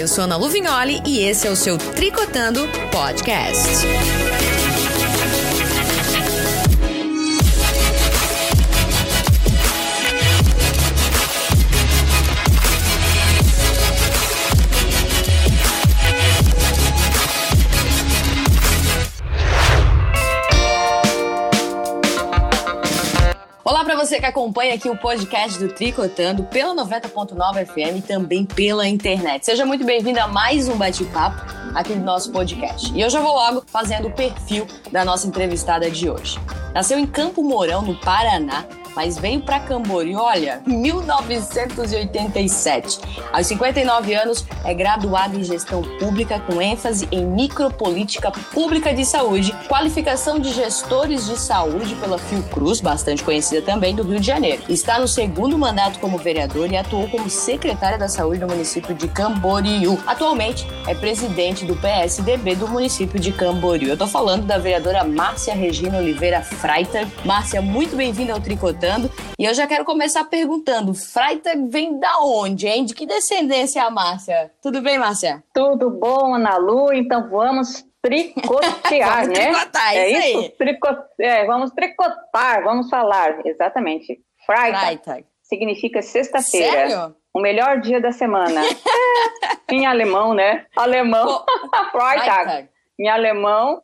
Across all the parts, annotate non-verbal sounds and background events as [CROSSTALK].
eu sou Ana Luvignoli e esse é o seu Tricotando Podcast. Você que acompanha aqui o podcast do Tricotando pela 90.9 FM e também pela internet. Seja muito bem-vindo a mais um bate-papo aqui do nosso podcast. E eu já vou logo fazendo o perfil da nossa entrevistada de hoje. Nasceu em Campo Mourão, no Paraná, mas veio para Camboriú, olha, 1987. Aos 59 anos, é graduado em gestão pública com ênfase em micropolítica pública de saúde, qualificação de gestores de saúde pela Fiocruz, bastante conhecida também do Rio de Janeiro. Está no segundo mandato como vereador e atuou como secretária da saúde no município de Camboriú. Atualmente é presidente do PSDB do município de Camboriú. Eu tô falando da vereadora Márcia Regina Oliveira Freitag. Márcia, muito bem-vinda ao Tricotando e eu já quero começar perguntando: Freitag vem da onde, hein? De que descendência é a Márcia? Tudo bem, Márcia? Tudo bom, Ana Lu? Então vamos tricotear, [LAUGHS] vamos né? Tricotar, é isso, isso? aí. Trico... É, vamos tricotar, vamos falar, exatamente. Freitag, significa sexta-feira. Sério? O melhor dia da semana. [LAUGHS] Em alemão, né? Alemão. [LAUGHS] Freitag. Freitag. Em alemão,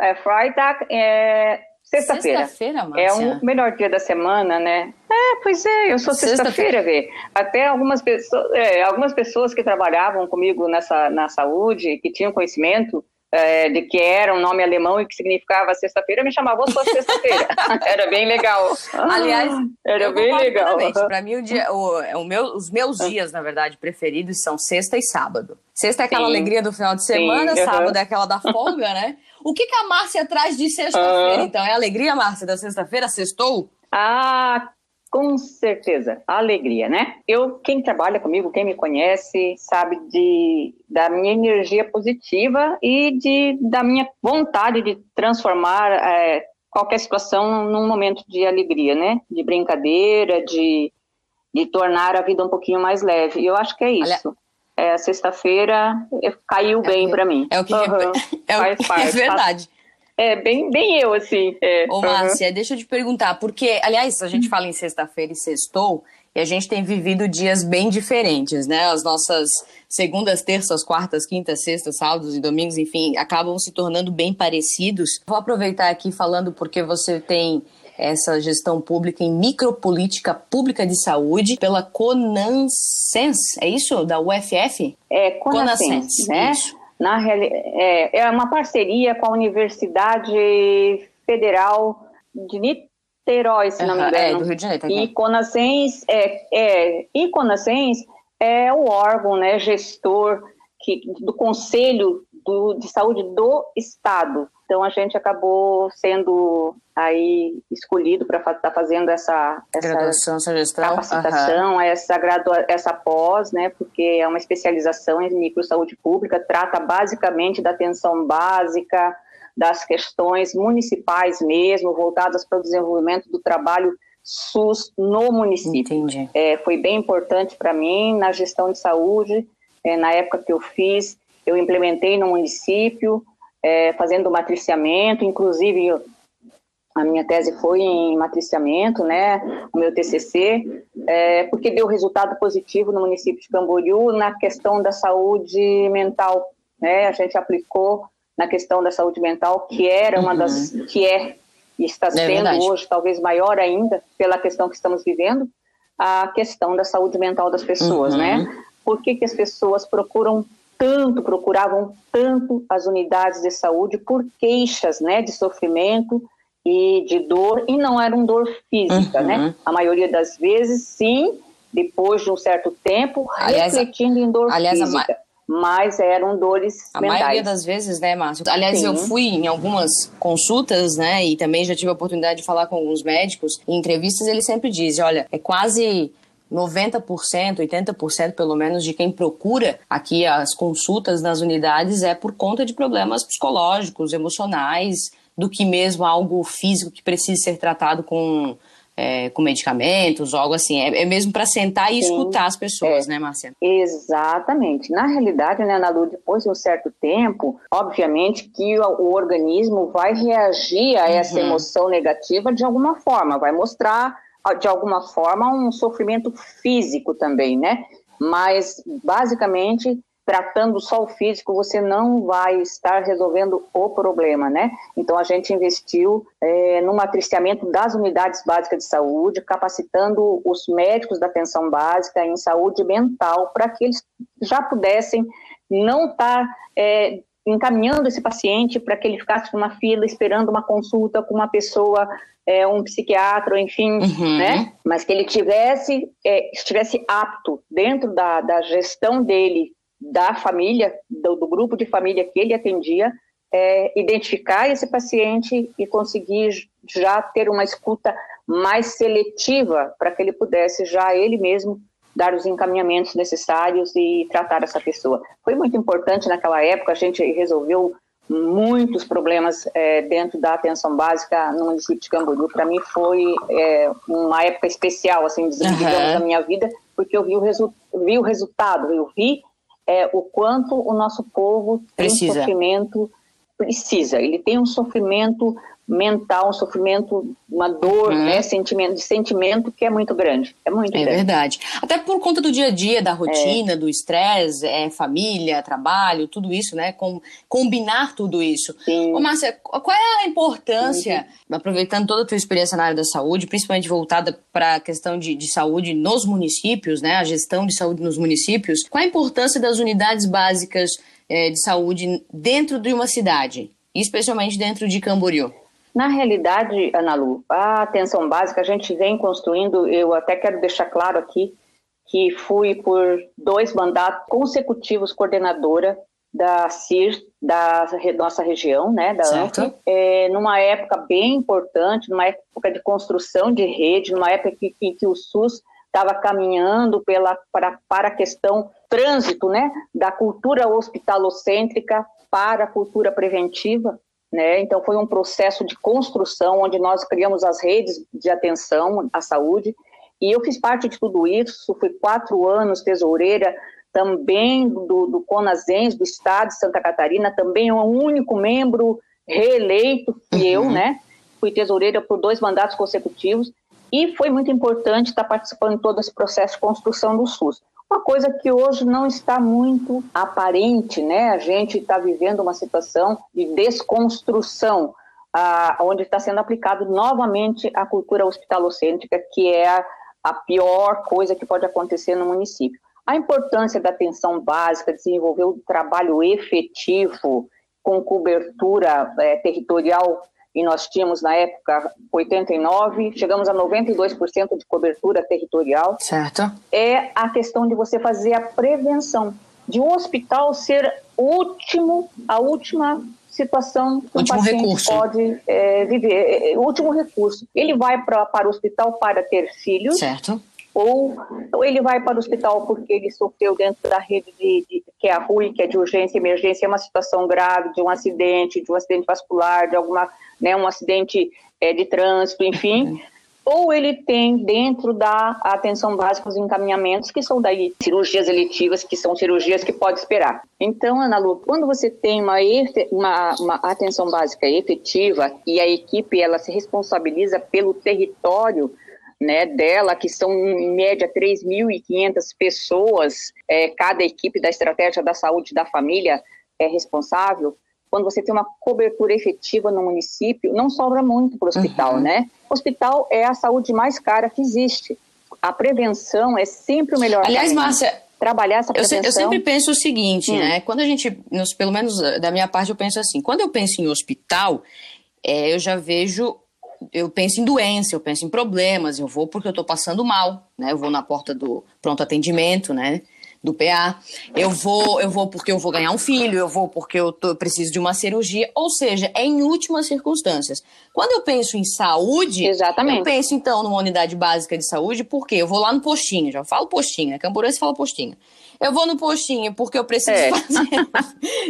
é, Freitag é sexta-feira. Sexta-feira? É o melhor dia da semana, né? É, pois é, eu sou sexta-feira, vê. Até algumas pessoas, é, algumas pessoas que trabalhavam comigo nessa, na saúde, que tinham conhecimento é, de que era um nome alemão e que significava sexta-feira, me chamavam sua sexta-feira. [LAUGHS] era bem legal. [LAUGHS] Aliás, era eu bem legal. Pra mim, o dia, o, o meu, os meus dias, na verdade, preferidos são sexta e sábado. Sexta é aquela Sim. alegria do final de semana, Sim, sábado é aquela da folga, né? O que, que a Márcia traz de sexta-feira, Aham. então? É alegria, Márcia, da sexta-feira? Sextou? Ah, com certeza, alegria, né? Eu, quem trabalha comigo, quem me conhece, sabe de da minha energia positiva e de da minha vontade de transformar é, qualquer situação num momento de alegria, né? De brincadeira, de de tornar a vida um pouquinho mais leve. E eu acho que é isso. É, a sexta-feira caiu É bem para mim. É o que Aham, [LAUGHS] é, o- faz parte, é verdade. É bem, bem eu assim. É, Ô. Márcia, deixa eu te perguntar, porque, aliás, a gente fala em sexta-feira e sextou, e a gente tem vivido dias bem diferentes, né? As nossas segundas, terças, quartas, quintas, sextas, sábados e domingos, enfim, acabam se tornando bem parecidos. Vou aproveitar aqui falando porque você tem essa gestão pública em micropolítica pública de saúde pela Conansens, é isso? Da UFF? É, Conascens, né? isso. Na é, é uma parceria com a Universidade Federal de Niterói, se não me Aham, engano. é, do Rio de Janeiro. tá E aqui. Conascens é, é, e Conascens é o órgão, né, gestor que, do Conselho do, de Saúde do Estado. Então a gente acabou sendo aí escolhido para estar fazendo essa, essa Graduação, capacitação, essa, gradua, essa pós, né, porque é uma especialização em microsaúde pública, trata basicamente da atenção básica, das questões municipais mesmo, voltadas para o desenvolvimento do trabalho SUS no município. Entendi. É, foi bem importante para mim na gestão de saúde, é, na época que eu fiz, eu implementei no município, é, fazendo matriciamento, inclusive a minha tese foi em matriciamento, né, o meu TCC, é, porque deu resultado positivo no município de Camboriú na questão da saúde mental, né, a gente aplicou na questão da saúde mental, que era uma das, que é, e está sendo Uhum. verdade. hoje talvez maior ainda, pela questão que estamos vivendo, a questão da saúde mental das pessoas, Uhum. né, por que, que as pessoas procuram tanto, procuravam tanto as unidades de saúde por queixas, né, de sofrimento e de dor, e não era uma dor física, Uhum. né? A maioria das vezes, sim, depois de um certo tempo, Aliás, refletindo em dor aliás, física. Mas eram dores A mentais. maioria das vezes, né, Márcio? Aliás, Sim. eu fui em algumas consultas, né, e também já tive a oportunidade de falar com alguns médicos. Em entrevistas, eles sempre dizem: olha, é quase 90%, 80% pelo menos de quem procura aqui as consultas nas unidades é por conta de problemas psicológicos, emocionais, do que mesmo algo físico que precisa ser tratado com é, com medicamentos, algo assim. É, é mesmo para sentar e Sim, escutar as pessoas, é. né, Márcia? Exatamente. Na realidade, né, Ana Lu, depois de um certo tempo, obviamente que o, o organismo vai reagir a essa uhum. emoção negativa de alguma forma, vai mostrar de alguma forma um sofrimento físico também, né? Mas basicamente tratando só o físico, você não vai estar resolvendo o problema, né? Então a gente investiu é, no matriciamento das unidades básicas de saúde, capacitando os médicos da atenção básica em saúde mental para que eles já pudessem não estar tá, é, encaminhando esse paciente para que ele ficasse numa fila esperando uma consulta com uma pessoa é, um psiquiatra, enfim, uhum. né? Mas que ele tivesse, é, estivesse apto dentro da, da gestão dele da família, do, do grupo de família que ele atendia, é, identificar esse paciente e conseguir já ter uma escuta mais seletiva para que ele pudesse já ele mesmo dar os encaminhamentos necessários e tratar essa pessoa. Foi muito importante naquela época, a gente resolveu muitos problemas é, dentro da atenção básica no município de Camboriú. Para mim foi é, uma época especial, assim, digamos, uhum. da minha vida, porque eu vi o, resu vi o resultado, eu vi é, o quanto o nosso povo tem precisa. sofrimento, precisa. Ele tem um sofrimento mental, um sofrimento, uma dor, uhum. né, sentimento, de sentimento que é muito grande. É muito É grande. verdade. Até por conta do dia a dia, da rotina, é. do estresse, é, família, trabalho, tudo isso, né? Com, combinar tudo isso. Sim. Ô, Márcia, qual é a importância, uhum. aproveitando toda a tua experiência na área da saúde, principalmente voltada para a questão de, de saúde nos municípios, né? A gestão de saúde nos municípios, qual a importância das unidades básicas é, de saúde dentro de uma cidade? Especialmente dentro de Camboriú. Na realidade, Ana Lu, a atenção básica a gente vem construindo, eu até quero deixar claro aqui que fui por dois mandatos consecutivos coordenadora da CIR, da nossa região, né, da certo. é, numa época bem importante, numa época de construção de rede, numa época em que, que, o SUS estava caminhando pela, para, para a questão trânsito, né, da cultura hospitalocêntrica para a cultura preventiva, né? Então, foi um processo de construção onde nós criamos as redes de atenção à saúde. E eu fiz parte de tudo isso, fui quatro anos tesoureira também do, do CONASENS, do Estado de Santa Catarina, também um único membro reeleito que uhum. eu, né? Fui tesoureira por dois mandatos consecutivos e foi muito importante estar participando de todo esse processo de construção do SUS. Uma coisa que hoje não está muito aparente, né? A gente está vivendo uma situação de desconstrução, ah, onde está sendo aplicado novamente a cultura hospitalocêntrica, que é a, pior coisa que pode acontecer no município. A importância da atenção básica, desenvolver o trabalho efetivo com cobertura é, territorial e nós tínhamos na época 89, chegamos a 92% de cobertura territorial. Certo. É a questão de você fazer a prevenção, de um hospital ser último, a última situação que último um paciente recurso. pode é, viver, é, último recurso. Ele vai pra, para o hospital para ter filhos. Certo. Ou, ele vai para o hospital porque ele sofreu dentro da rede de, de que é a RUI, que é de urgência e emergência, é uma situação grave, de um acidente, de um acidente vascular, de alguma né, um acidente é, de trânsito, enfim, [LAUGHS] ou ele tem dentro da atenção básica os encaminhamentos, que são daí cirurgias eletivas, que são cirurgias que pode esperar. Então, Ana Lu, quando você tem uma, uma, uma atenção básica efetiva e a equipe ela se responsabiliza pelo território né, dela, que são em média 3.500 pessoas, é, cada equipe da estratégia da saúde da família é responsável, quando você tem uma cobertura efetiva no município, não sobra muito para o hospital, uhum. né? O hospital é a saúde mais cara que existe. A prevenção é sempre o melhor. Aliás, caminho. Márcia, trabalhar essa prevenção. Eu, eu, sempre penso o seguinte, hum. né? Quando a gente, pelo menos da minha parte, eu penso assim: quando eu penso em hospital, é, eu já vejo, eu penso em doença, eu penso em problemas, eu vou porque eu estou passando mal, né? Eu vou na porta do pronto atendimento, né? do PA, eu vou, eu vou porque eu vou ganhar um filho, eu vou porque eu, tô, eu preciso de uma cirurgia, ou seja, é em últimas circunstâncias. Quando eu penso em saúde, Exatamente. eu penso então numa unidade básica de saúde, porque eu vou lá no postinho, já falo postinho, né? Camburense fala postinho. Eu vou no postinho porque eu preciso é. fazer.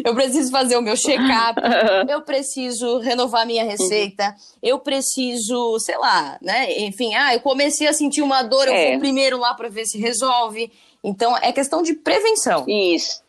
eu preciso fazer o meu check-up, [LAUGHS] eu preciso renovar minha receita, eu preciso, sei lá, né? Enfim, ah, eu comecei a sentir uma dor, eu é. vou primeiro lá para ver se resolve. Então, é questão de prevenção. Isso,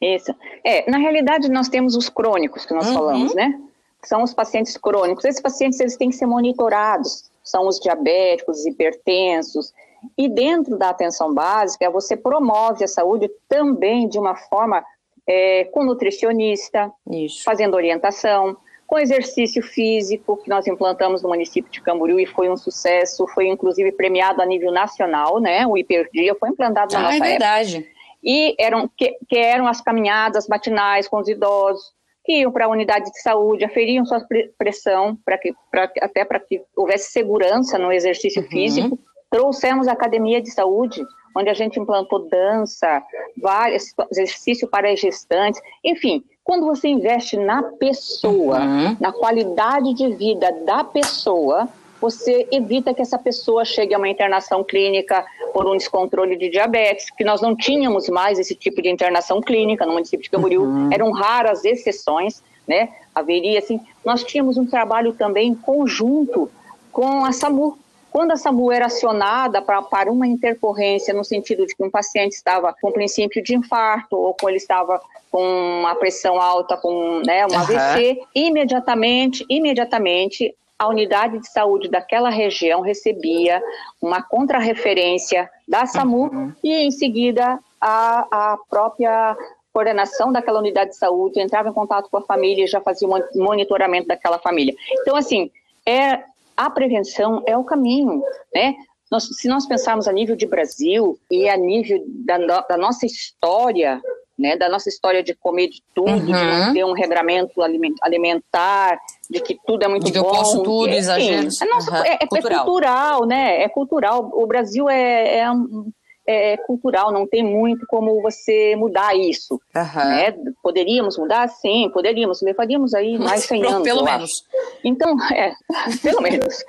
isso. É, na realidade, nós temos os crônicos que nós uhum. falamos, né? São os pacientes crônicos. Esses pacientes, eles têm que ser monitorados. São os diabéticos, os hipertensos. E dentro da atenção básica, você promove a saúde também de uma forma é, com nutricionista, Isso. fazendo orientação, com exercício físico, que nós implantamos no município de Camboriú e foi um sucesso, foi inclusive premiado a nível nacional, né? O Hiperdia foi implantado na ah, nossa é verdade. Época. E eram, que, que eram as caminhadas matinais com os idosos, que iam para a unidade de saúde, aferiam sua pressão, pra que, pra, até para que houvesse segurança no exercício uhum. físico. Trouxemos a academia de saúde, onde a gente implantou dança, vários exercícios para gestantes, enfim, quando você investe na pessoa, uhum. na qualidade de vida da pessoa, você evita que essa pessoa chegue a uma internação clínica por um descontrole de diabetes, que nós não tínhamos mais esse tipo de internação clínica no município de Camboriú, uhum. eram raras exceções, né? Haveria, assim, nós tínhamos um trabalho também conjunto com a SAMU, quando a SAMU era acionada pra, para uma intercorrência no sentido de que um paciente estava com princípio de infarto ou com ele estava com a pressão alta, com né, um uhum. AVC, imediatamente, imediatamente a unidade de saúde daquela região recebia uma contrarreferência da SAMU uhum. e em seguida a, a própria coordenação daquela unidade de saúde entrava em contato com a família e já fazia o monitoramento daquela família. Então, assim, é, a prevenção é o caminho, né? Nós, se nós pensarmos a nível de Brasil e a nível da, da nossa história, né, da nossa história de comer de tudo, uhum. de não ter um regramento alimentar, de que tudo é muito de bom. eu posso tudo, exagero. É, nossa, uhum. é, é, cultural. é, cultural. né? É cultural. O Brasil é, é um, é, cultural, não tem muito como você mudar isso. Uhum. Né? Poderíamos mudar? Sim, poderíamos. Levaríamos aí mais 100 anos. Pelo menos. Acho. Então, [LAUGHS] é, pelo menos.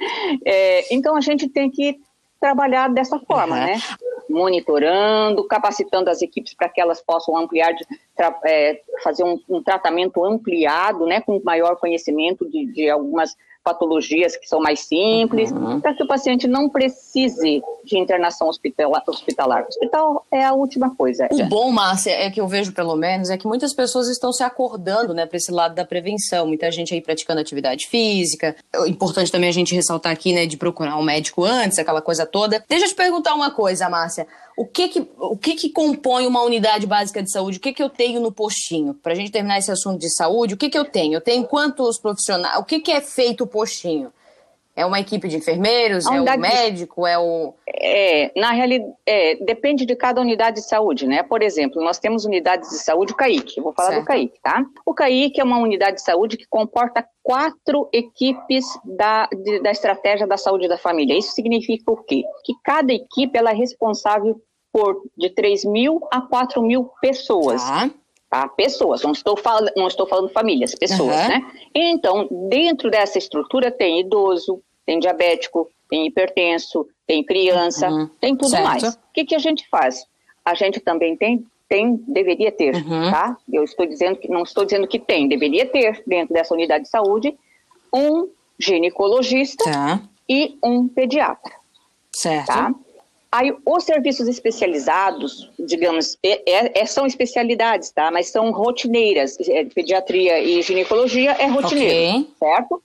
É, então, a gente tem que trabalhar dessa forma, uhum. né? Monitorando, capacitando as equipes para que elas possam ampliar, de, é, fazer um, um, tratamento ampliado, né, com maior conhecimento de, de algumas patologias que são mais simples, uhum. para que o paciente não precise de internação hospitalar. hospital é a última coisa. O bom, Márcia, é que eu vejo pelo menos, é que muitas pessoas estão se acordando né, para esse lado da prevenção. Muita gente aí praticando atividade física. É importante também a gente ressaltar aqui, né, de procurar um médico antes, aquela coisa toda. Deixa eu te perguntar uma coisa, Márcia o que que, o que que compõe uma unidade básica de saúde? O que que eu tenho no postinho? Para a gente terminar esse assunto de saúde, o que que eu tenho? Eu tenho quantos profissionais? O que que é feito o postinho? É uma equipe de enfermeiros? É o médico? É o. É, na realidade, é, depende de cada unidade de saúde, né? Por exemplo, nós temos unidades de saúde, o CAIC, vou falar certo. do CAIC, tá? O CAIC é uma unidade de saúde que comporta quatro equipes da, de, da estratégia da saúde da família. Isso significa o quê? Que cada equipe ela é responsável por de 3 mil a 4 mil pessoas. Tá. Tá? Pessoas, não estou, falando, não estou falando famílias, pessoas, uhum. né? Então, dentro dessa estrutura tem idoso, tem diabético, tem hipertenso, tem criança, uhum. tem tudo certo. mais. O que, que a gente faz? A gente também tem, tem deveria ter, uhum. tá? Eu estou dizendo que não estou dizendo que tem, deveria ter dentro dessa unidade de saúde um ginecologista tá. e um pediatra. Certo. Tá? Aí, os serviços especializados, digamos, é, é, é, são especialidades, tá? Mas são rotineiras. É, pediatria e ginecologia é rotineiro, okay. certo?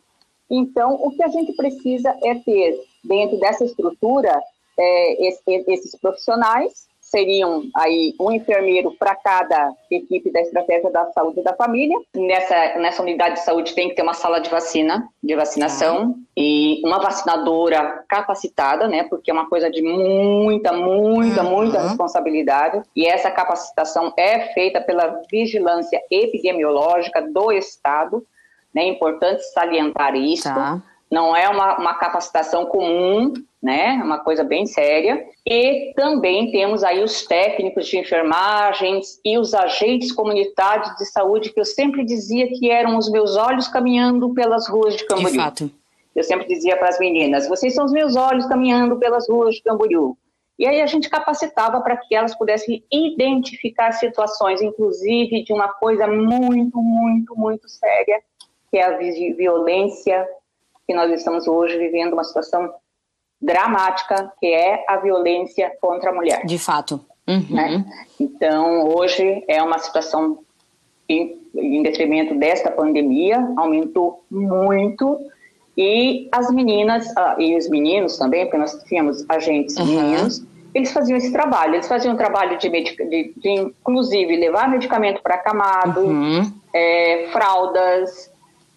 Então, o que a gente precisa é ter, dentro dessa estrutura, é, esses profissionais seriam aí um enfermeiro para cada equipe da estratégia da saúde da família. Nessa, nessa unidade de saúde tem que ter uma sala de vacina, de vacinação, e uma vacinadora capacitada, né? Porque é uma coisa de muita, muita, uhum. muita responsabilidade. E essa capacitação é feita pela vigilância epidemiológica do Estado. Né? É importante salientar isso. Tá. Não é uma, uma capacitação comum, né? É uma coisa bem séria. E também temos aí os técnicos de enfermagens e os agentes comunitários de saúde, que eu sempre dizia que eram os meus olhos caminhando pelas ruas de Camboriú. De fato. Eu sempre dizia para as meninas: vocês são os meus olhos caminhando pelas ruas de Camboriú. E aí a gente capacitava para que elas pudessem identificar situações, inclusive de uma coisa muito, muito, muito séria, que é a violência que nós estamos hoje vivendo uma situação dramática, que é a violência contra a mulher. De fato. Uhum. Né? Então, hoje é uma situação em, em detrimento desta pandemia, aumentou muito, e as meninas, ah, e os meninos também, porque nós tínhamos agentes uhum. meninos, eles faziam esse trabalho. Eles faziam um trabalho de, de, de inclusive, levar medicamento para camado, uhum. é, fraldas,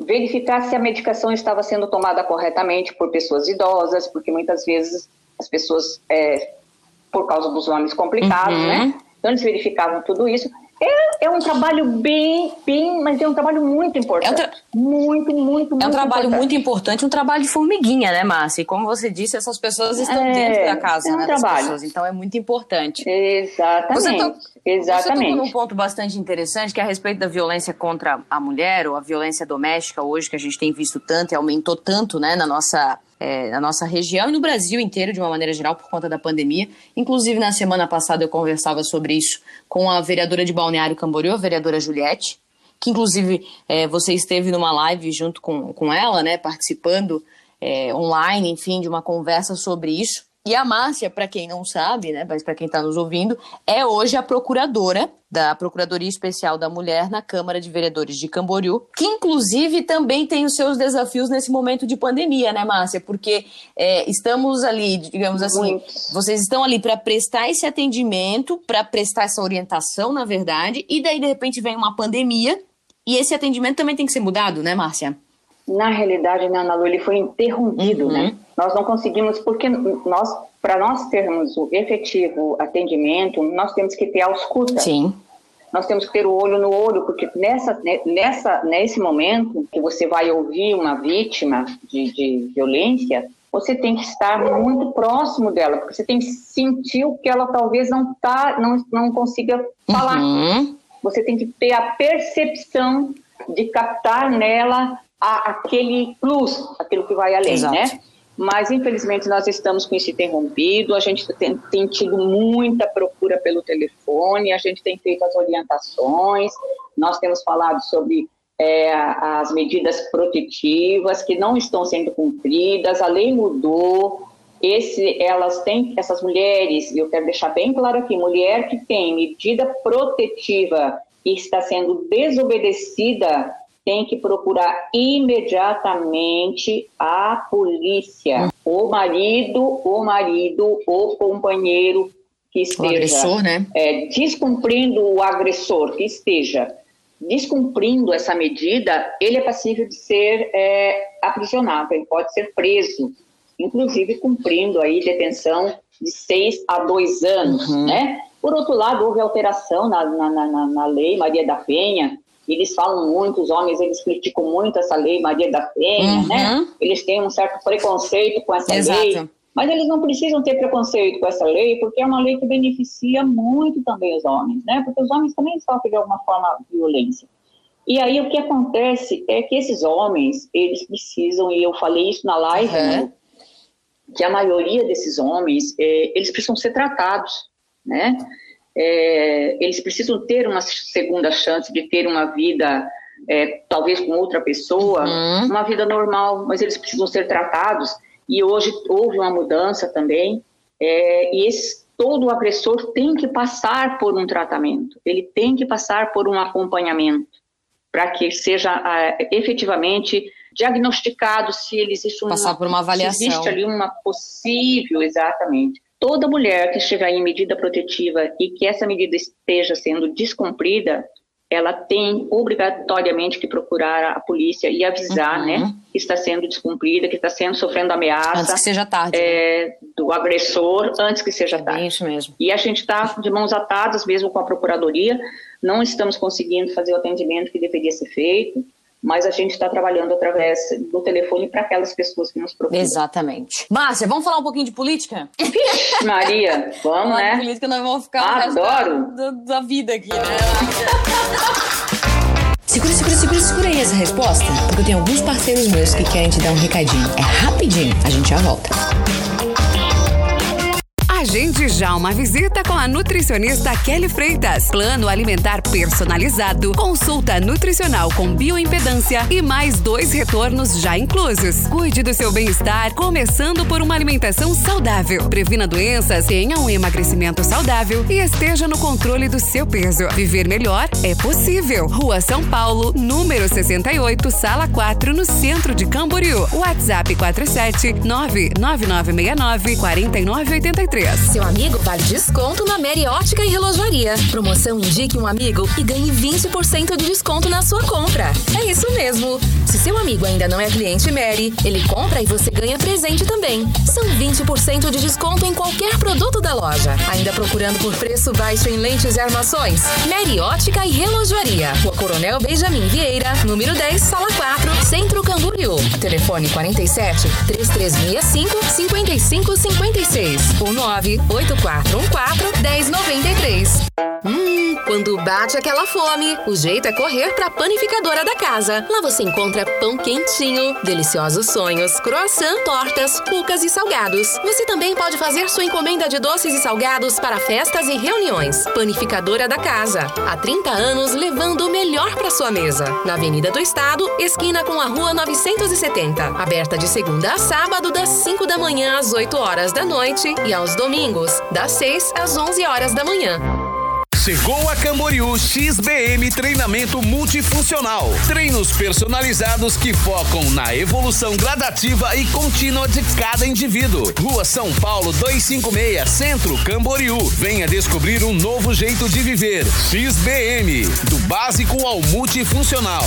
verificar se a medicação estava sendo tomada corretamente por pessoas idosas, porque muitas vezes as pessoas, é, por causa dos nomes complicados, uhum. né? Então eles verificavam tudo isso. É, é um trabalho bem, bem, mas é um trabalho muito importante. É um muito, muito, muito É um trabalho importante. muito importante, um trabalho de formiguinha, né, Márcia? E como você disse, essas pessoas estão é, dentro da casa, é um né, trabalho. pessoas, então é muito importante. Exatamente. Você, to... Exatamente. você tocou num ponto bastante interessante, que é a respeito da violência contra a mulher, ou a violência doméstica hoje, que a gente tem visto tanto e aumentou tanto, né, na nossa é, na nossa região e no Brasil inteiro, de uma maneira geral, por conta da pandemia. Inclusive, na semana passada eu conversava sobre isso com a vereadora de Balneário Camboriú, a vereadora Juliette, que inclusive é, você esteve numa live junto com, com ela, né, participando é, online, enfim, de uma conversa sobre isso. E a Márcia, para quem não sabe, né, mas para quem está nos ouvindo, é hoje a procuradora da Procuradoria Especial da Mulher na Câmara de Vereadores de Camboriú, que inclusive também tem os seus desafios nesse momento de pandemia, né, Márcia? Porque é, estamos ali, digamos assim, Muito. vocês estão ali para prestar esse atendimento, para prestar essa orientação, na verdade, e daí de repente vem uma pandemia e esse atendimento também tem que ser mudado, né, Márcia? Na realidade, né, Ana Lu, ele foi interrompido, né? uhum. né? Nós não conseguimos, porque nós, para nós termos o efetivo atendimento, nós temos que ter a ausculta. Sim. Nós temos que ter o olho no olho, porque nessa, nessa, nesse momento que você vai ouvir uma vítima de, de violência, você tem que estar muito próximo dela, porque você tem que sentir o que ela talvez não tá, não, não consiga falar. Uhum. Você tem que ter a percepção de captar nela a, aquele plus, aquilo que vai além, Exato. né? Mas, infelizmente, nós estamos com isso interrompido, a gente tem, tem, tido muita procura pelo telefone, a gente tem feito as orientações, nós temos falado sobre é, as medidas protetivas que não estão sendo cumpridas, a lei mudou, esse, elas têm, essas mulheres, e eu quero deixar bem claro aqui, mulher que tem medida protetiva e está sendo desobedecida, tem que procurar imediatamente a polícia, o marido, o marido, o companheiro que esteja o agressor, né? é, descumprindo o agressor, que esteja descumprindo essa medida, ele é passível de ser é, aprisionado, ele pode ser preso, inclusive cumprindo aí detenção de seis a dois anos, uhum. né? Por outro lado, houve alteração na, na, na, na lei Maria da Penha, eles falam muito, os homens, eles criticam muito essa lei Maria da Penha, né? uhum. né? Eles têm um certo preconceito com essa Exato. lei. Mas eles não precisam ter preconceito com essa lei, porque é uma lei que beneficia muito também os homens, né? Porque os homens também sofrem de alguma forma de violência. E aí o que acontece é que esses homens, eles precisam, e eu falei isso na live, uhum. né? que a maioria desses homens, é, eles precisam ser tratados, né? É, eles precisam ter uma segunda chance de ter uma vida, é, talvez com outra pessoa, uhum. uma vida normal, mas eles precisam ser tratados. E hoje houve uma mudança também, é, e esse, todo agressor tem que passar por um tratamento, ele tem que passar por um acompanhamento, para que seja efetivamente diagnosticado se ele existe uma, passar por uma avaliação. existe ali uma possível, exatamente, toda mulher que estiver em medida protetiva e que essa medida esteja sendo descumprida, ela tem obrigatoriamente que procurar a polícia e avisar, uhum. né, que está sendo descumprida, que está sendo sofrendo ameaça. Antes que seja tarde. É, do agressor, antes que seja é tarde. Isso mesmo. E a gente está de mãos atadas, mesmo com a procuradoria, não estamos conseguindo fazer o atendimento que deveria ser feito. Mas a gente está trabalhando através do telefone para aquelas pessoas que nos procuram. Exatamente. Márcia, vamos falar um pouquinho de política? Maria, vamos, né? De política nós vamos ficar Adoro. Da, da vida aqui, né? [LAUGHS] Segura, segura, segura, segura aí essa resposta, porque eu tenho alguns parceiros meus que querem te dar um recadinho. É rapidinho, a gente já volta. Agende já uma visita com a nutricionista Kelly Freitas. Plano alimentar personalizado, consulta nutricional com bioimpedância e mais dois retornos já inclusos. Cuide do seu bem-estar, começando por uma alimentação saudável. Previna doenças, tenha um emagrecimento saudável e esteja no controle do seu peso. Viver melhor é possível. Rua São Paulo, número 68, sala 4, no centro de Camboriú. WhatsApp 47 99969 4983. Seu amigo vale desconto na Mary Ótica e Relojaria. Promoção Indique um Amigo e ganhe 20% de desconto na sua compra. É isso mesmo. Se seu amigo ainda não é cliente Mary, ele compra e você ganha presente também. São 20% de desconto em qualquer produto da loja. Ainda procurando por preço baixo em lentes e armações? Mary Ótica e Relojaria. Rua Coronel Benjamin Vieira, número 10, sala 4, Centro Camboriú. Telefone 47 3365 5556 ou 9 98414 1093. Hum, quando bate aquela fome, o jeito é correr pra panificadora da casa. Lá você encontra pão quentinho, deliciosos sonhos, croissant, tortas, cucas e salgados. Você também pode fazer sua encomenda de doces e salgados para festas e reuniões. Panificadora da casa. Há 30 anos levando o melhor para sua mesa. Na Avenida do Estado, esquina com a Rua 970. Aberta de segunda a sábado, das 5 da manhã às 8 horas da noite e aos domingos, das 6 às 11 horas da manhã. Chegou a Camboriú XBM Treinamento Multifuncional. Treinos personalizados que focam na evolução gradativa e contínua de cada indivíduo. Rua São Paulo 256, Centro Camboriú. Venha descobrir um novo jeito de viver. XBM, do básico ao multifuncional.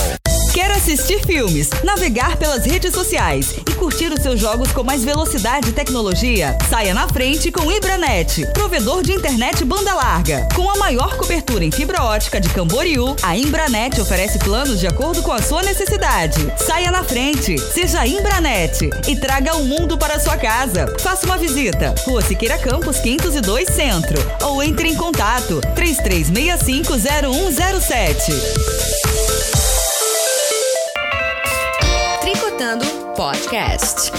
Quer assistir filmes, navegar pelas redes sociais e curtir os seus jogos com mais velocidade e tecnologia? Saia na frente com Ibranet, provedor de internet banda larga. Com a maior cobertura em fibra ótica de Camboriú, a Imbranet oferece planos de acordo com a sua necessidade. Saia na frente, seja Imbranet e traga o mundo para sua casa. Faça uma visita. Rua Siqueira Campos, 502 Centro. Ou entre em contato 33650107. Podcast.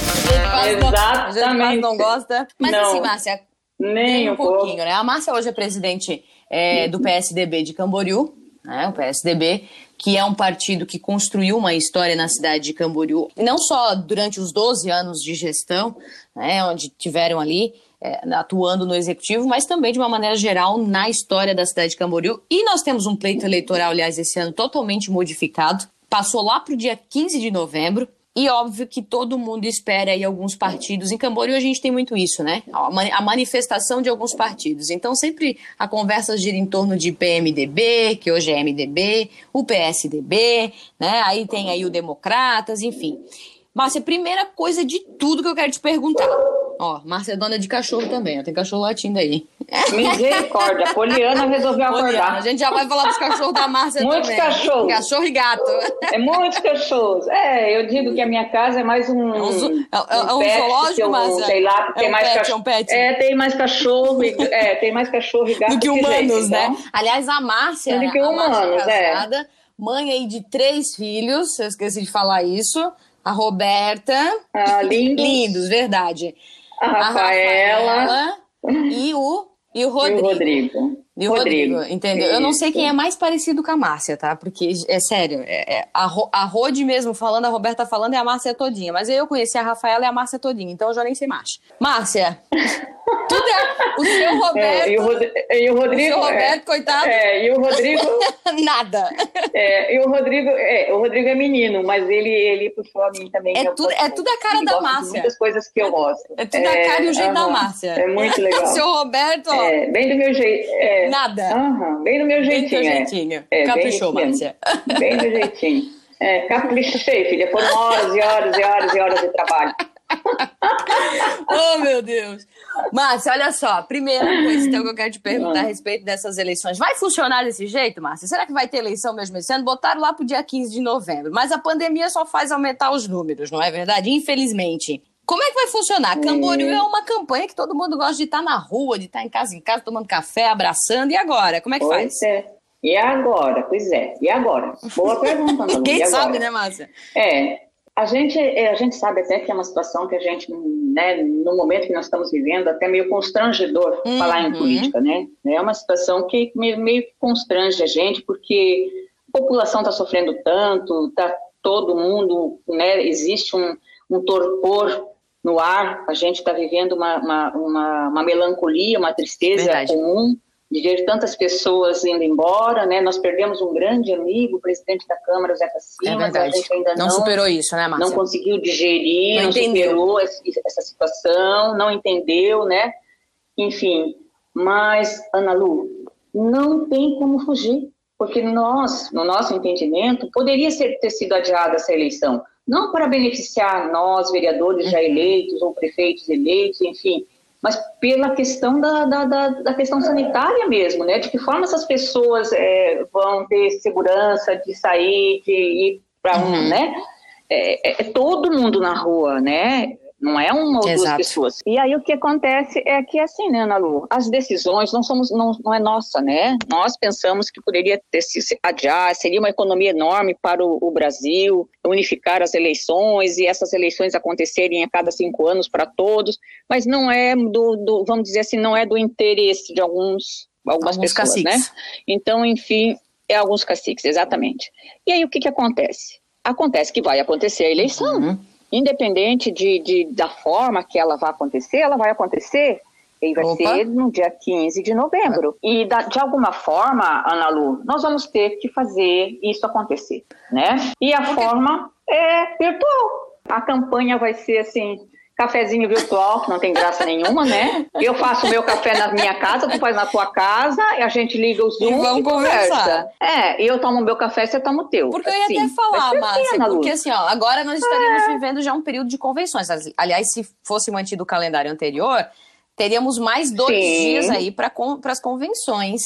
Exatamente. A gente não gosta. Mas Não. assim, Márcia, Nem um um pouco. pouquinho, né? A Márcia hoje é presidente é, do PSDB de Camboriú, né? O PSDB, que é um partido que construiu uma história na cidade de Camboriú, e não só durante os 12 anos de gestão, né, onde tiveram ali é, atuando no executivo, mas também de uma maneira geral na história da cidade de Camboriú. E nós temos um pleito eleitoral, aliás, esse ano totalmente modificado. Passou lá para o dia 15 de novembro. E óbvio que todo mundo espera aí alguns partidos. Em Camboriú a gente tem muito isso, né? A ma- a manifestação de alguns partidos. Então sempre a conversa gira em torno de PMDB, que hoje é MDB, o PSDB, né? Aí tem aí o Democratas, enfim. Márcia, primeira coisa de tudo que eu quero te perguntar. Ó, Márcia é dona de cachorro também, ó, tem cachorro latindo aí. Misericórdia. A Poliana resolveu Poliana, a acordar. gente já vai falar dos cachorros da Márcia Muitos também. cachorros. Cachorro e gato. É muitos cachorros. É, eu digo que a minha casa é mais um. É um zo- é- é um zoológico, que Márcia? Sei lá, porque É tem um mais pet, cachorro. é um pet. É, tem mais cachorro e, é, tem mais cachorro e gato do que gente, humanos, né? então. Aliás, a Márcia, Do que a Márcia humanos, é. casada, mãe aí de três filhos, eu esqueci de falar isso. A Roberta, Ah, lindos. lindos, verdade. A Rafaela, Rafaela e o e o e Rodrigo. o Rodrigo. E o Rodrigo, entendeu? Eu não sei quem é mais parecido com a Márcia, tá? Porque, é sério, é, é, a, Ro, a Rode mesmo falando, a Roberta falando e a Márcia todinha. Mas eu conheci a Rafaela e a Márcia todinha, então eu já nem sei mais. Márcia, [LAUGHS] tudo é... O seu Roberto... É, e, o Rod- e o o Rodrigo. seu Roberto, é, coitado, é, e o Rodrigo. [LAUGHS] nada. É, e o Rodrigo, é, o Rodrigo é menino, mas ele, ele puxou a mim também. É Eu tudo- gosto é tudo a cara da Márcia. Muitas coisas que eu gosto. É tudo a cara e o jeito da Márcia. É muito [LAUGHS] legal. O seu Roberto, ó, É, bem do meu jeito. É, nada. aham, bem do meu Bem do jeitinho. é. jeitinho. É, bem Caprichou, isso mesmo. Márcia. [LAUGHS] Bem do jeitinho. É, caprichei, filha. Foram horas e horas e horas e horas de trabalho. [LAUGHS] oh, meu Deus. Márcia, olha só. Primeira coisa então, que eu quero te perguntar a respeito dessas eleições. Vai funcionar desse jeito, Márcia? Será que vai ter eleição mesmo esse ano? Botaram lá pro dia 15 de novembro. Mas a pandemia só faz aumentar os números, não é verdade? Infelizmente. Como é que vai funcionar? Camboriú é uma campanha que todo mundo gosta de estar na rua, de estar em casa em casa, tomando café, abraçando. E agora? Como é que pois faz? É. E agora? Pois é. E agora? Boa [LAUGHS] pergunta, Manu. Quem sabe, né, Márcia? É. A gente, a gente sabe até que é uma situação que a gente, né, no momento que nós estamos vivendo, até meio constrangedor uhum. falar em política, né? É uma situação que meio, meio constrange a gente, porque a população está sofrendo tanto, está todo mundo, né? Existe um, um torpor no ar, a gente está vivendo uma, uma, uma, uma, melancolia, uma tristeza Verdade. comum de ver tantas pessoas indo embora, né? Nós perdemos um grande amigo, o presidente da Câmara, Zé Cassino, é a gente ainda não, não superou isso, né, Márcia? Não conseguiu digerir, não, não superou essa situação, não entendeu, né? Enfim, mas, Ana Lu, não tem como fugir, porque nós, no nosso entendimento, poderia ser, ter sido adiada essa eleição, não para beneficiar nós, vereadores já uhum. eleitos ou prefeitos eleitos, enfim, mas pela questão da, da, da, da, questão sanitária mesmo, né? De que forma essas pessoas é, vão ter segurança de sair, de ir para um, uhum. né? É, é, é, todo mundo na rua, né? Não é uma ou Exato. duas pessoas. E aí o que acontece é que assim, né, Ana Lu, as decisões não somos, não, não é nossa, né? Nós pensamos que poderia ter se adiar, seria uma economia enorme para o, o Brasil, unificar as eleições e essas eleições acontecerem a cada cinco anos para todos, mas não é do, do, vamos dizer assim, não é do interesse de alguns algumas alguns pessoas, né? caciques. né? Então, enfim, é alguns caciques, exatamente. E aí o que que acontece? Acontece que vai acontecer a eleição. Uhum independente de, de, da forma que ela vai acontecer, ela vai acontecer e vai Opa. ser no dia 15 de novembro. E da, de alguma forma, Ana Lu, nós vamos ter que fazer isso acontecer, né? E a forma é virtual. A campanha vai ser assim, cafezinho virtual, que não tem graça nenhuma, né? Eu faço o meu café na minha casa, tu faz na tua casa, e a gente liga o Zoom e, vamos e conversa. É, e eu tomo meu café, você toma o teu. Porque assim, eu ia até falar, Márcia, porque assim, ó, agora nós estaríamos é. vivendo já um período de convenções. Aliás, se fosse mantido o calendário anterior, teríamos mais dois Sim. dias aí para as convenções.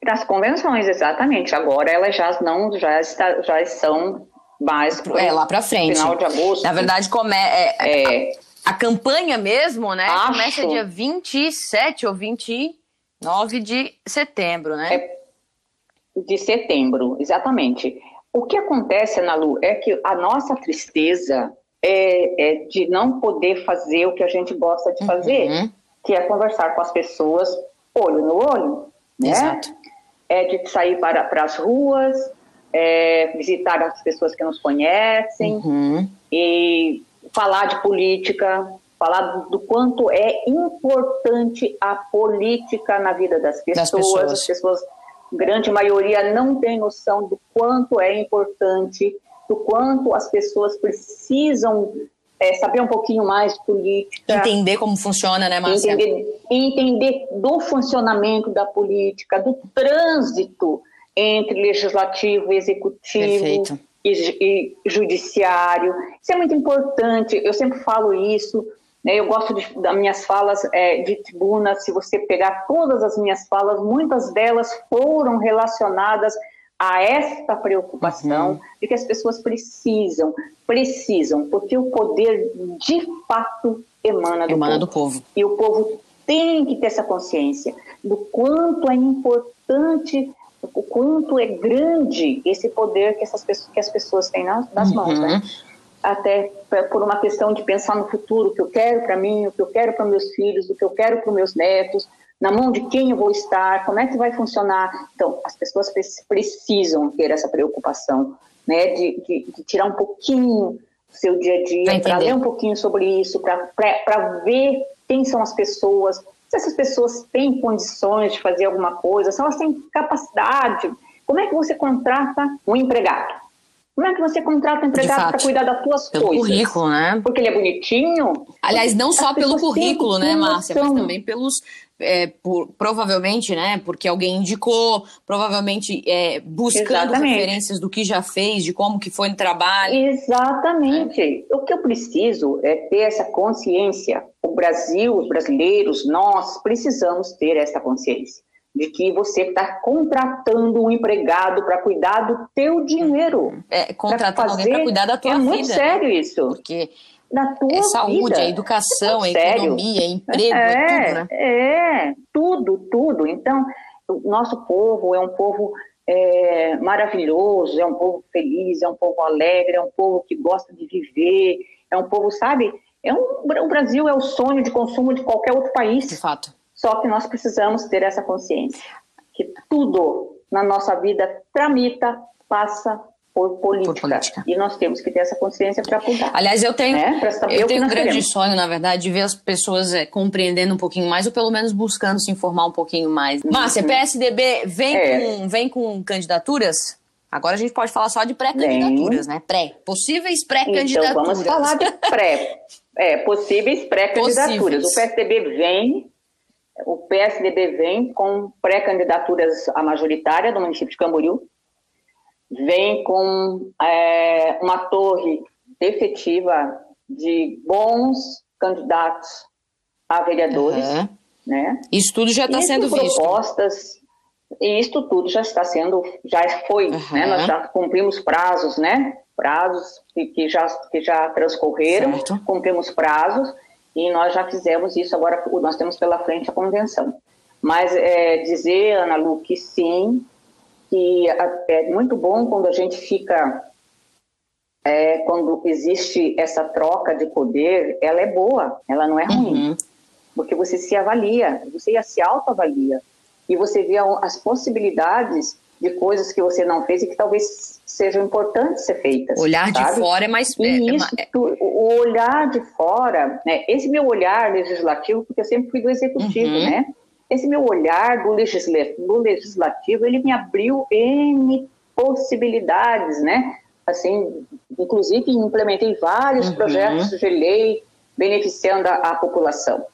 Para as convenções, exatamente. Agora elas já não, já, está, já estão mais é, lá para frente. Final de agosto. Na verdade, come, é, é, a campanha mesmo, né? Acho. Começa dia 27 ou 29 de setembro, né? É de setembro, exatamente. O que acontece, Ana Lu, é que a nossa tristeza é, é de não poder fazer o que a gente gosta de fazer, uhum. que é conversar com as pessoas olho no olho, né? Exato. É de sair para, para as ruas, é, visitar as pessoas que nos conhecem uhum. e falar de política, falar do quanto é importante a política na vida das pessoas. Pessoas. As pessoas, grande maioria, não tem noção do quanto é importante, do quanto as pessoas precisam é, saber um pouquinho mais de política. Entender como funciona, né, Márcia? Entender, entender do funcionamento da política, do trânsito entre legislativo e executivo. Perfeito e, e judiciário. Isso é muito importante, eu sempre falo isso. Né, eu gosto de, das minhas falas é, de tribuna, se você pegar todas as minhas falas, muitas delas foram relacionadas a esta preocupação uhum. de que as pessoas precisam, precisam, porque o poder de fato emana do, emana povo. do povo. E o povo tem que ter essa consciência do quanto é importante o quanto é grande esse poder que, essas pessoas, que as pessoas têm nas, nas uhum. mãos, né? Até por uma questão de pensar no futuro, o que eu quero para mim, o que eu quero para meus filhos, o que eu quero para meus netos, na mão de quem eu vou estar, como é que vai funcionar. Então, as pessoas precisam ter essa preocupação, né, de, de, de tirar um pouquinho do seu dia a dia, para ler um pouquinho sobre isso, para ver quem são as pessoas, se essas pessoas têm condições de fazer alguma coisa, se elas têm capacidade. Como é que você contrata um empregado? Como é que você contrata um empregado para cuidar das suas pelo coisas? Pelo currículo, né? Porque ele é bonitinho. Aliás, não só pelo currículo, né, Márcia, mas também pelos, é, por, provavelmente, né, porque alguém indicou, provavelmente é, buscando Exatamente. referências do que já fez, de como que foi no trabalho. Exatamente. O que eu preciso é ter essa consciência. O Brasil, os brasileiros, nós precisamos ter essa consciência de que você está contratando um empregado para cuidar do teu dinheiro. É, contratando alguém para cuidar da tua é vida. É muito sério isso. Porque na tua é saúde, vida. é educação, é economia, é emprego, é, é, tudo, né? É, tudo, tudo. Então, o nosso povo é um povo é, maravilhoso, é um povo feliz, é um povo alegre, é um povo que gosta de viver, é um povo, sabe? É um, o Brasil é o sonho de consumo de qualquer outro país. De fato. Só que nós precisamos ter essa consciência que tudo na nossa vida tramita, passa por política. por política. E nós temos que ter essa consciência para cuidar. Aliás, eu tenho, né? eu tenho um grande queremos. sonho, na verdade, de ver as pessoas é, compreendendo um pouquinho mais, ou pelo menos buscando se informar um pouquinho mais. Uhum. Márcia, PSDB vem, é. com, vem com candidaturas? Agora a gente pode falar só de pré-candidaturas, né? Pré. Possíveis pré-candidaturas. Então vamos falar de pré. É, possíveis pré-candidaturas. O PSDB vem, o PSDB vem com pré-candidaturas à majoritária do município de Camboriú, vem com é, uma torre efetiva de bons candidatos a vereadores, uhum. né? Isso tudo já está sendo visto. Propostas, e isso tudo já está sendo, já foi, uhum. né? Nós já cumprimos prazos, né? Prazos que, que já, que já transcorreram, certo. cumprimos prazos e nós já fizemos isso, agora nós temos pela frente a convenção. Mas é, dizer, Ana Lu, que sim, que é muito bom quando a gente fica, é, quando existe essa troca de poder, ela é boa, ela não é ruim, uhum. porque você se avalia, você se autoavalia e você vê as possibilidades de coisas que você não fez e que talvez sejam importantes ser feitas. Olhar sabe? de fora é mais... E é, isso, é... o olhar de fora, né, esse meu olhar legislativo, porque eu sempre fui do executivo, uhum. né? Esse meu olhar do legislativo, ele me abriu N possibilidades, né? Assim, inclusive implementei vários uhum. projetos de lei beneficiando a, a, população.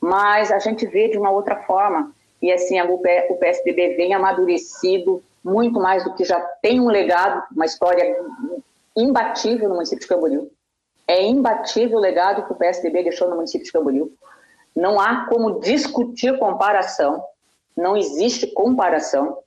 Mas a gente vê de uma outra forma. E assim, o PSDB vem amadurecido muito mais do que já tem um legado, uma história imbatível no município de Camboriú. É imbatível o legado que o PSDB deixou no município de Camboriú. Não há como discutir comparação, não existe comparação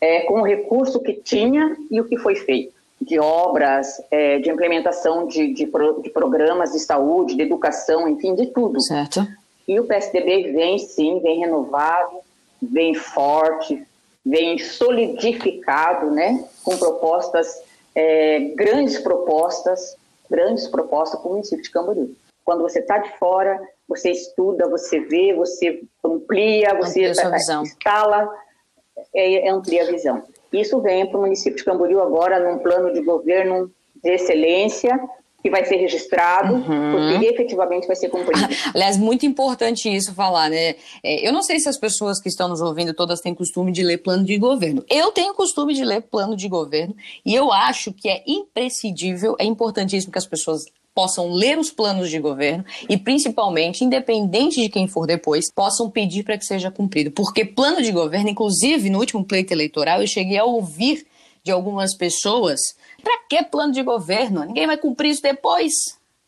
é, com o recurso que tinha e o que foi feito, de obras, é, de implementação de, de, pro, de, programas de saúde, de educação, enfim, de tudo. Certo. E o PSDB vem sim, vem renovado, vem forte, vem solidificado, né, com propostas, é, grandes propostas, grandes propostas para o município de Camboriú. Quando você está de fora, você estuda, você vê, você amplia, você instala, é, é, amplia a visão. Isso vem para o município de Camboriú agora num plano de governo de excelência, que vai ser registrado, uhum. porque efetivamente vai ser cumprido. [LAUGHS] Aliás, muito importante isso falar, né? É, eu não sei se as pessoas que estão nos ouvindo todas têm costume de ler plano de governo. Eu tenho costume de ler plano de governo e eu acho que é imprescindível, é importantíssimo que as pessoas possam ler os planos de governo e, principalmente, independente de quem for depois, possam pedir para que seja cumprido. Porque plano de governo, inclusive no último pleito eleitoral, eu cheguei a ouvir de algumas pessoas: para que plano de governo? Ninguém vai cumprir isso depois.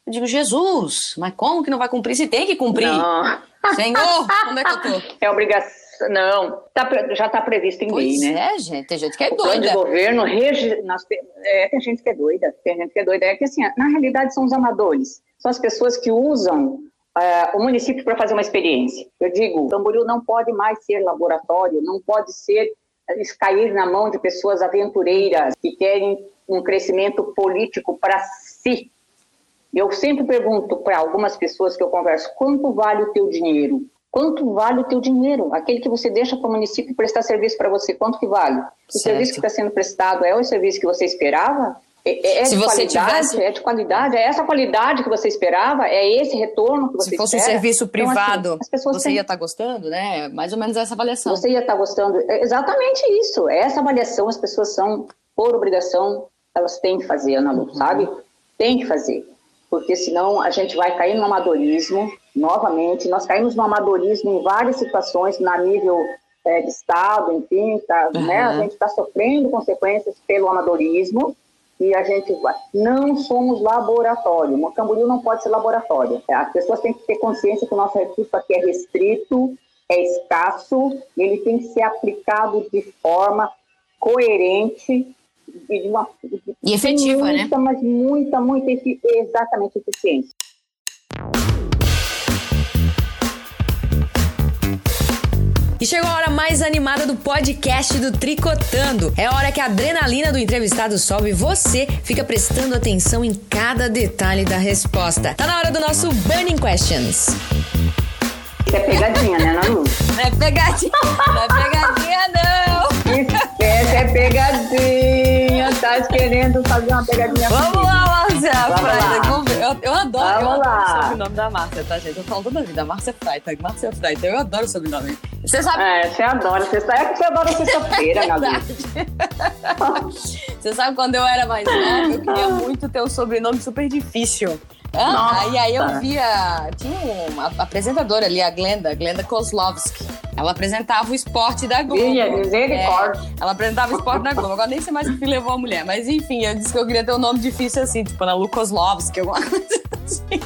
Eu digo, Jesus, mas como que não vai cumprir se tem que cumprir? Não. Senhor, como é que eu tô? [LAUGHS] É obrigação não, tá, já está previsto em pois lei, né? É, gente, tem gente que é o doida. Plano de governo, regi... Nós, é, tem gente que é doida, tem gente que é doida. É que assim, na realidade são os amadores, são as pessoas que usam uh, o município para fazer uma experiência. Eu digo, Camboriú não pode mais ser laboratório, não pode ser cair na mão de pessoas aventureiras que querem um crescimento político para si. Eu sempre pergunto para algumas pessoas que eu converso, quanto vale o teu dinheiro? Quanto vale o teu dinheiro? Aquele que você deixa para o município prestar serviço para você, quanto que vale? O certo. serviço que está sendo prestado é o serviço que você esperava? É, é, de qualidade? Tivesse... É de qualidade? É essa qualidade que você esperava? É esse retorno que você Se fosse espera? um serviço privado, então, assim, você têm... ia estar tá gostando, né? Mais ou menos essa avaliação. Você ia estar tá gostando. É exatamente isso. Essa avaliação as pessoas são, por obrigação, elas têm que fazer, Ana Lu, uhum. sabe? Tem que fazer. porque senão a gente vai cair no amadorismo novamente. Nós caímos no amadorismo em várias situações, na nível é, de Estado, enfim, tá, uhum. né? a gente está sofrendo consequências pelo amadorismo e a gente não somos laboratório. O Camboriú não pode ser laboratório. As pessoas têm que ter consciência que o nosso recurso aqui é restrito, é escasso, e ele tem que ser aplicado de forma coerente e de uma e efetiva, né? muita, né? Mas muita, muita exatamente eficiência. E chegou a hora mais animada do podcast do Tricotando. É a hora que a adrenalina do entrevistado sobe e você fica prestando atenção em cada detalhe da resposta. Tá na hora do nosso Burning Questions. Isso é pegadinha, né, Nalu? Não é pegadinha, não é pegadinha, não. Isso é pegadinha. Tá querendo fazer uma pegadinha Vamos lá, Márcia Freitag. Eu, eu adoro, Vamos eu adoro lá. o sobrenome da Márcia, tá, gente? Eu falo toda a vida, Márcia Freitag, Márcia Freitag. Eu adoro o sobrenome. Você sabe... É, você adora. Você sabe que você adora sexta-feira, Nalu. [LAUGHS] Você sabe quando eu era mais nova, eu queria muito ter um sobrenome super difícil. Ah, e aí eu via. Tinha uma apresentadora ali, a Glenda, Glenda Kozlovski. Ela apresentava o esporte da Globo. Minha misericórdia. É, ela apresentava o esporte da Globo. Agora nem sei mais o que levou a mulher. Mas enfim, eu disse que eu queria ter um nome difícil assim, tipo Ana Lu Kozlovski, alguma coisa assim.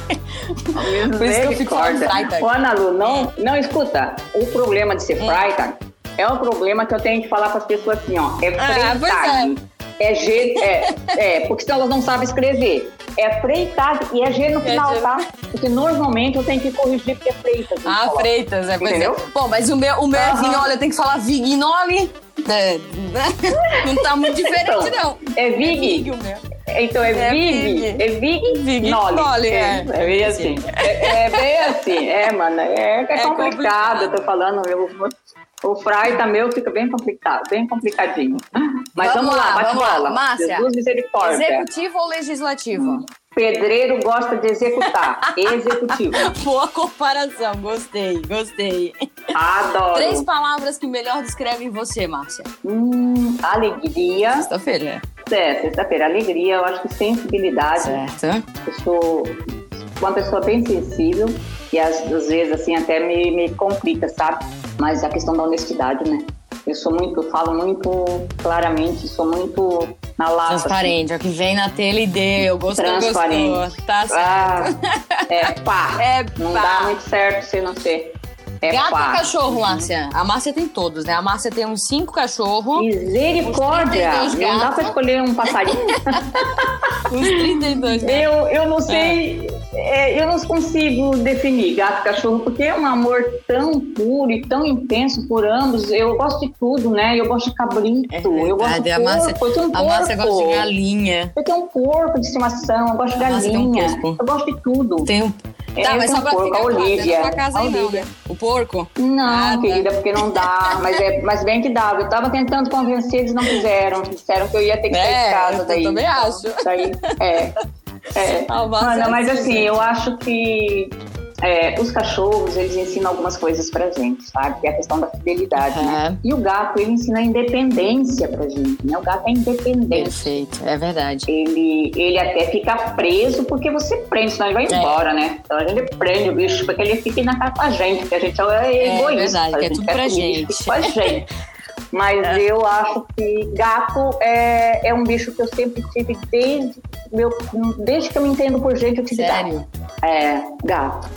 Por isso que eu fico Freitag. Ô, Ana Lu, não, não escuta. O problema de ser hum. Freitag é um problema que eu tenho que falar para as pessoas assim, ó. É Freitag. Ah, é é, é, porque senão elas não sabem escrever. É Freitas e é G no é final, é tá? Porque normalmente eu tenho que corrigir porque é Freitas. Ah, coloca. Freitas, é, é. Entendeu? é. Bom, mas o meu, o meu uhum. é vinho, olha, tem que falar Vignoli. É, né? não tá muito diferente, então, não. É Vig? É Vig o meu. Então é, é Vig, é Vig, Vig Noli. É, é, bem assim. É, é, bem assim, é, mano. É, é, complicado, complicado, eu tô falando. Eu, o Fry também fica bem complicado, bem complicadinho. Mas vamos, vamos lá, bate vamos. Lá. Márcia, Jesus misericórdia. Executivo ou legislativo? Hum. Pedreiro gosta de executar. [LAUGHS] Executivo. Boa comparação, gostei, gostei. Adoro. Três palavras que melhor descrevem você, Márcia. Hum, alegria. Sexta-feira. É, sexta-feira. Alegria, eu acho que sensibilidade. Certo. Eu sou uma pessoa bem sensível e às, às vezes assim até me, me complica, sabe? Mas a questão da honestidade, né? Eu sou muito, falo muito claramente, sou muito na lata. Transparente, assim. é o que vem na tela e deu, gostou, Transparente. gostou. Tá certo. Ah, é pá. [LAUGHS] É não pá. dá muito certo se não ser. É Gato pá. ou cachorro, Márcia? A Márcia tem todos, né? A Márcia tem uns cinco cachorros. Misericórdia! Não dá pra escolher um passarinho. [LAUGHS] uns 32 gatos. Eu, eu não sei, é. É, eu não consigo definir gato e cachorro, porque é um amor tão puro e tão intenso por ambos. Eu gosto de tudo, né? Eu gosto de cabrito, é eu gosto de porco, Márcia, eu tenho um porco. A Márcia gosta de galinha. Eu tenho um porco de estimação, eu gosto de galinha. Um eu gosto de tudo. Tem um... É, tá, mas só pra porco, ficar a Olivia. Claro, casa a Olivia. Não, né? O porco? Não, ah, querida, porque não dá. Mas, é, mas bem que dá. Eu tava tentando convencer, eles não quiseram. Disseram que eu ia ter que sair é, de casa daí. Eu também acho. Daí, é. [LAUGHS] É. Mas assim, eu acho que é, os cachorros, eles ensinam algumas coisas pra gente, sabe? Que é a questão da fidelidade, uhum. né? E o gato, ele ensina a independência pra gente, né? O gato é independente. Perfeito, é verdade. Ele, ele até fica preso porque você prende, senão ele vai é. embora, né? Então a gente prende o bicho porque ele fica na cara com a gente, porque a gente é, é egoísta. É verdade, que é tudo pra gente. Com a gente. Mas [LAUGHS] é. eu acho que gato é, é um bicho que eu sempre tive desde, meu, desde que eu me entendo por gente, eu tive Sério? gato. É, gato.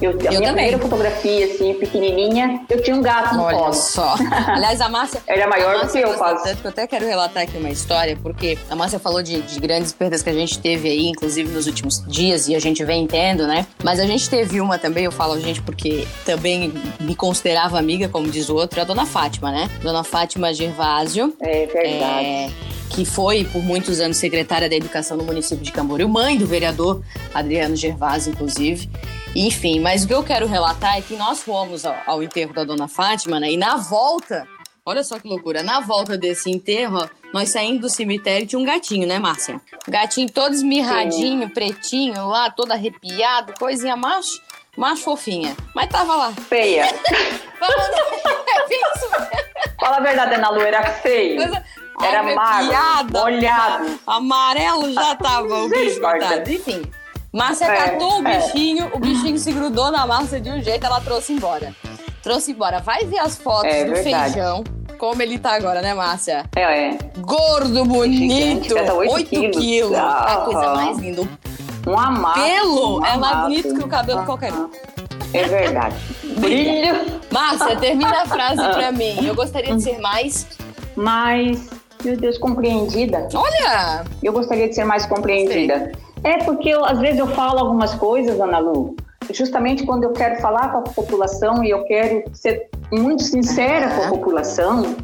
Eu, a eu minha também. primeira fotografia, assim, pequenininha, eu tinha um gato no Olha colo. só. [LAUGHS] Aliás, a Márcia... Ele é maior do que eu, quase. Tanto que eu até quero relatar aqui uma história, porque a Márcia falou de, de, grandes perdas que a gente teve aí, inclusive nos últimos dias, e a gente vem tendo, né? Mas a gente teve uma também, eu falo a gente porque também me considerava amiga, como diz o outro, é a Dona Fátima, né? Dona Fátima Gervásio. É verdade. É que foi por muitos anos secretária da Educação no município de Camboriú, mãe do vereador Adriano Gervásio, inclusive. Enfim, mas o que eu quero relatar é que nós fomos ao, ao enterro da Dona Fátima, né? E na volta, olha só que loucura, na volta desse enterro, nós saímos do cemitério tinha um gatinho, né, Márcia? Um gatinho todo esmirradinho, Sim. pretinho lá, todo arrepiado, coisinha macho, macho fofinha. Mas tava lá. Feia. [LAUGHS] é isso Fala a verdade, Ana Lu, era feio. Era magro, molhado. Amarelo já tava o bicho, coitado. Enfim. Márcia É, catou o é. bichinho, o bichinho se grudou na Márcia de um jeito, ela trouxe embora. Trouxe embora. Vai ver as fotos É do verdade. feijão. Como ele tá agora, né, Márcia? É, é. Gordo, bonito. pesa oito 8 quilos. quilos. A coisa Ah. mais linda. Um amasso. pelo um é mais bonito que o cabelo de qualquer um. É verdade. [LAUGHS] Brilho, Márcia, termina a frase Ah. [LAUGHS] pra mim. Eu gostaria de ser mais. mas, meu Deus, compreendida. Olha! Eu gostaria de ser mais compreendida. É porque eu, às vezes eu falo algumas coisas, Ana Lu, justamente quando eu quero falar com a população e eu quero ser muito sincera com a população,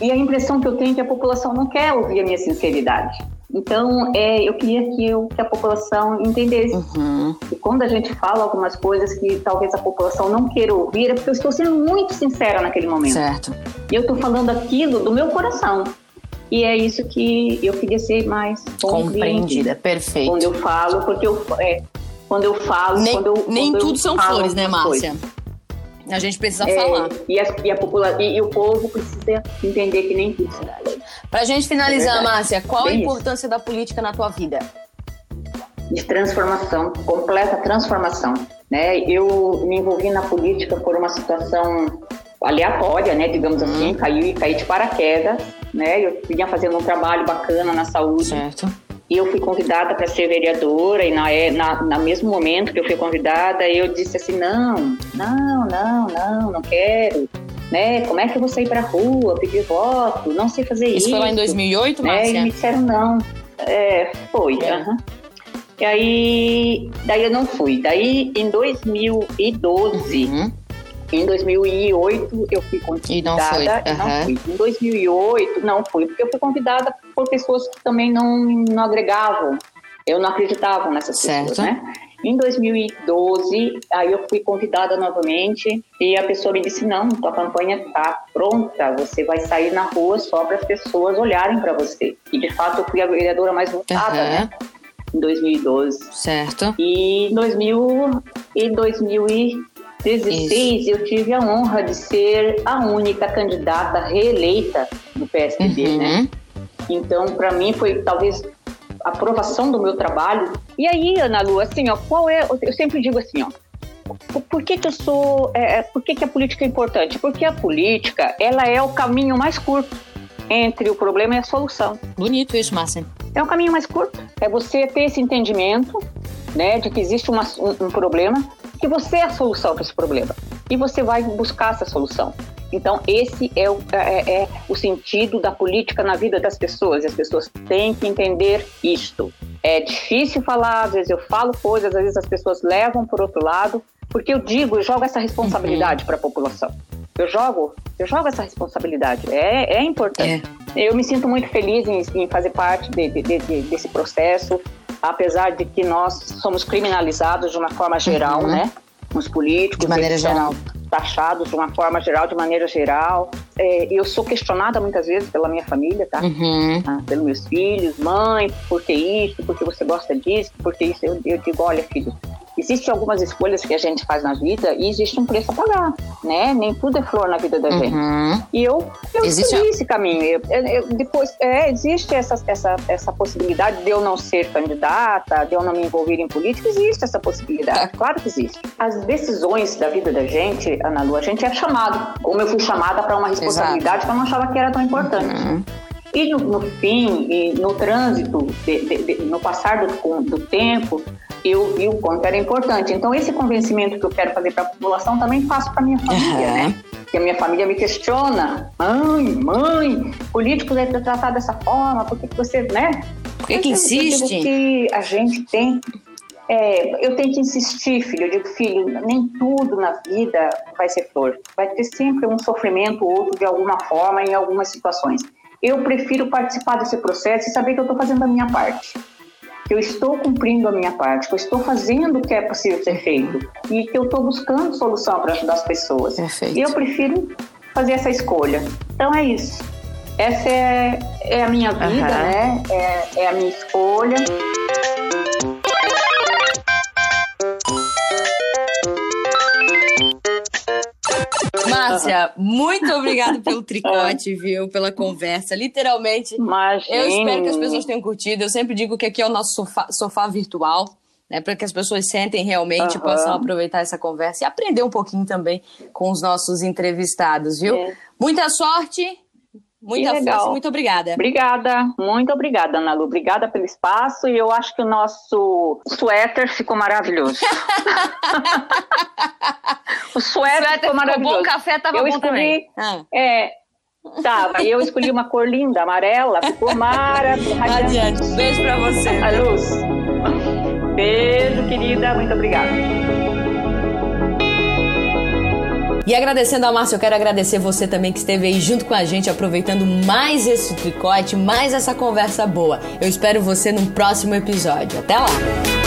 e a impressão que eu tenho é que a população não quer ouvir a minha sinceridade. Então, é, eu queria que, eu, que a população entendesse. E quando a gente fala algumas coisas que talvez a população não queira ouvir, é porque eu estou sendo muito sincera naquele momento. Certo. E eu estou falando aquilo do meu coração. E é isso que eu queria ser mais compreendida. Perfeito. Quando eu falo, porque eu, é, quando eu falo, Nem, quando eu, nem quando eu tudo são flores, né, Márcia? coisas. A gente precisa É, falar. E, a, e, a popula e, e o povo precisa entender que nem tudo será flores. Pra gente finalizar, É. Márcia, qual a Bem isso. importância da política na tua vida? de transformação, completa transformação. Né? Eu me envolvi na política por uma situação aleatória, né, digamos assim, caiu e caí de paraquedas, né? Eu vinha fazendo um trabalho bacana na saúde Certo. e eu fui convidada para ser vereadora e na, é- na, na mesmo momento que eu fui convidada, eu disse assim, não, não, não, não, não quero, né? Como é que eu vou sair para rua, pedir voto? Não sei fazer isso. Isso foi lá em 2008, né? E Márcia? me disseram não. É, foi. É. E aí, daí eu não fui. Daí, em 2012, Uhum. Em 2008, eu fui convidada E não foi, e aham. não fui. Em 2008, não fui, porque eu fui convidada por pessoas que também não, não agregavam. Eu não acreditava nessas Certo. pessoas, né? Em 2012, aí eu fui convidada novamente e a pessoa me disse: Não, tua campanha está pronta, você vai sair na rua só para as pessoas olharem para você. E de fato, eu fui a vereadora mais votada, Aham. né? Em 2012. Certo. E em 2000 e 2016 eu tive a honra de ser a única candidata reeleita do PSDB, né? Uhum. Então, para mim foi talvez a aprovação do meu trabalho. E aí, Ana Lu, assim, ó, qual é? Eu sempre digo assim, ó. Por- que, que eu sou. É, é, por que, que a política é importante? Porque a política ela é o caminho mais curto entre o problema e a solução. Bonito isso, Márcia. É o caminho mais curto. É você ter esse entendimento, né, de que existe uma- um, um problema, que você é a solução para esse problema. E você vai buscar essa solução. Então, esse é o, é, é o sentido da política na vida das pessoas. E as pessoas têm que entender isto. É difícil falar, às vezes eu falo coisas, às vezes as pessoas levam por outro lado, porque eu digo, eu jogo essa responsabilidade para a população. Eu jogo, eu jogo essa responsabilidade. É, é importante. Eu me sinto muito feliz em, em fazer parte de- de- de- desse processo, apesar de que nós somos criminalizados de uma forma geral, né? Os políticos. De maneira geral. Taxados de uma forma geral, de maneira geral. É, eu sou questionada muitas vezes pela minha família, tá? Uhum. Ah, pelos meus filhos, mãe, por que isso, por que você gosta disso, por que isso. Eu, eu digo, olha, filho, existem algumas escolhas que a gente faz na vida e existe um preço a pagar, né? Nem tudo é flor na vida da gente. Uhum. E eu, eu Existe escolhi esse caminho. Eu, eu- depois, é, existe essa, essa, essa possibilidade de eu não ser candidata, de eu não me envolver em política, existe essa possibilidade, Tá. claro que existe. As decisões da vida da gente, Ana Lu, a gente é chamado. Como eu fui chamada para uma responsabilidade que eu não achava que era tão importante. Uhum. E no, no fim, e no trânsito, de- de- de- no passar do, do tempo, eu vi o quanto era importante. Então, esse convencimento que eu quero fazer para a população também faço para minha família, Aham. né? Porque a minha família me questiona. Mãe, mãe, político deve ser tratado dessa forma, por que que você, né? Por que, que Eu digo insiste? que a gente tem. é, eu tenho que insistir, filho. Eu digo, filho, nem tudo na vida vai ser flor. Vai ter sempre um sofrimento ou outro de alguma forma em algumas situações. Eu prefiro participar desse processo e saber que eu estou fazendo a minha parte. Que eu estou cumprindo a minha parte, que eu estou fazendo o que é possível ser feito e que eu estou buscando solução para ajudar as pessoas. Perfeito. E eu prefiro fazer essa escolha. Então é isso. Essa é, é a minha vida, Aham. né? É, é a minha escolha. Márcia, muito obrigada pelo tricote, viu? Pela conversa. Literalmente, Imagina. eu espero que as pessoas tenham curtido. Eu sempre digo que aqui é o nosso sofá, sofá virtual. né, para que as pessoas sentem realmente e Aham. possam aproveitar essa conversa e aprender um pouquinho também com os nossos entrevistados, viu? É. Muita sorte, muita Que legal. força, muito obrigada. Obrigada, muito obrigada, Ana Lu. Obrigada pelo espaço e eu acho que o nosso suéter ficou maravilhoso. [LAUGHS] o suéter, Suéter ficou ficou maravilhoso. bom, o café tava eu bom escolhi, também. Ah. É, tava. E eu escolhi uma cor linda, amarela, ficou maravilhoso. Adiante. Beijo pra você. A luz. Beijo, querida. Muito obrigada. E agradecendo a Márcia, eu quero agradecer você também que esteve aí junto com a gente, aproveitando mais esse tricote, mais essa conversa boa. Eu espero você num próximo episódio. Até lá!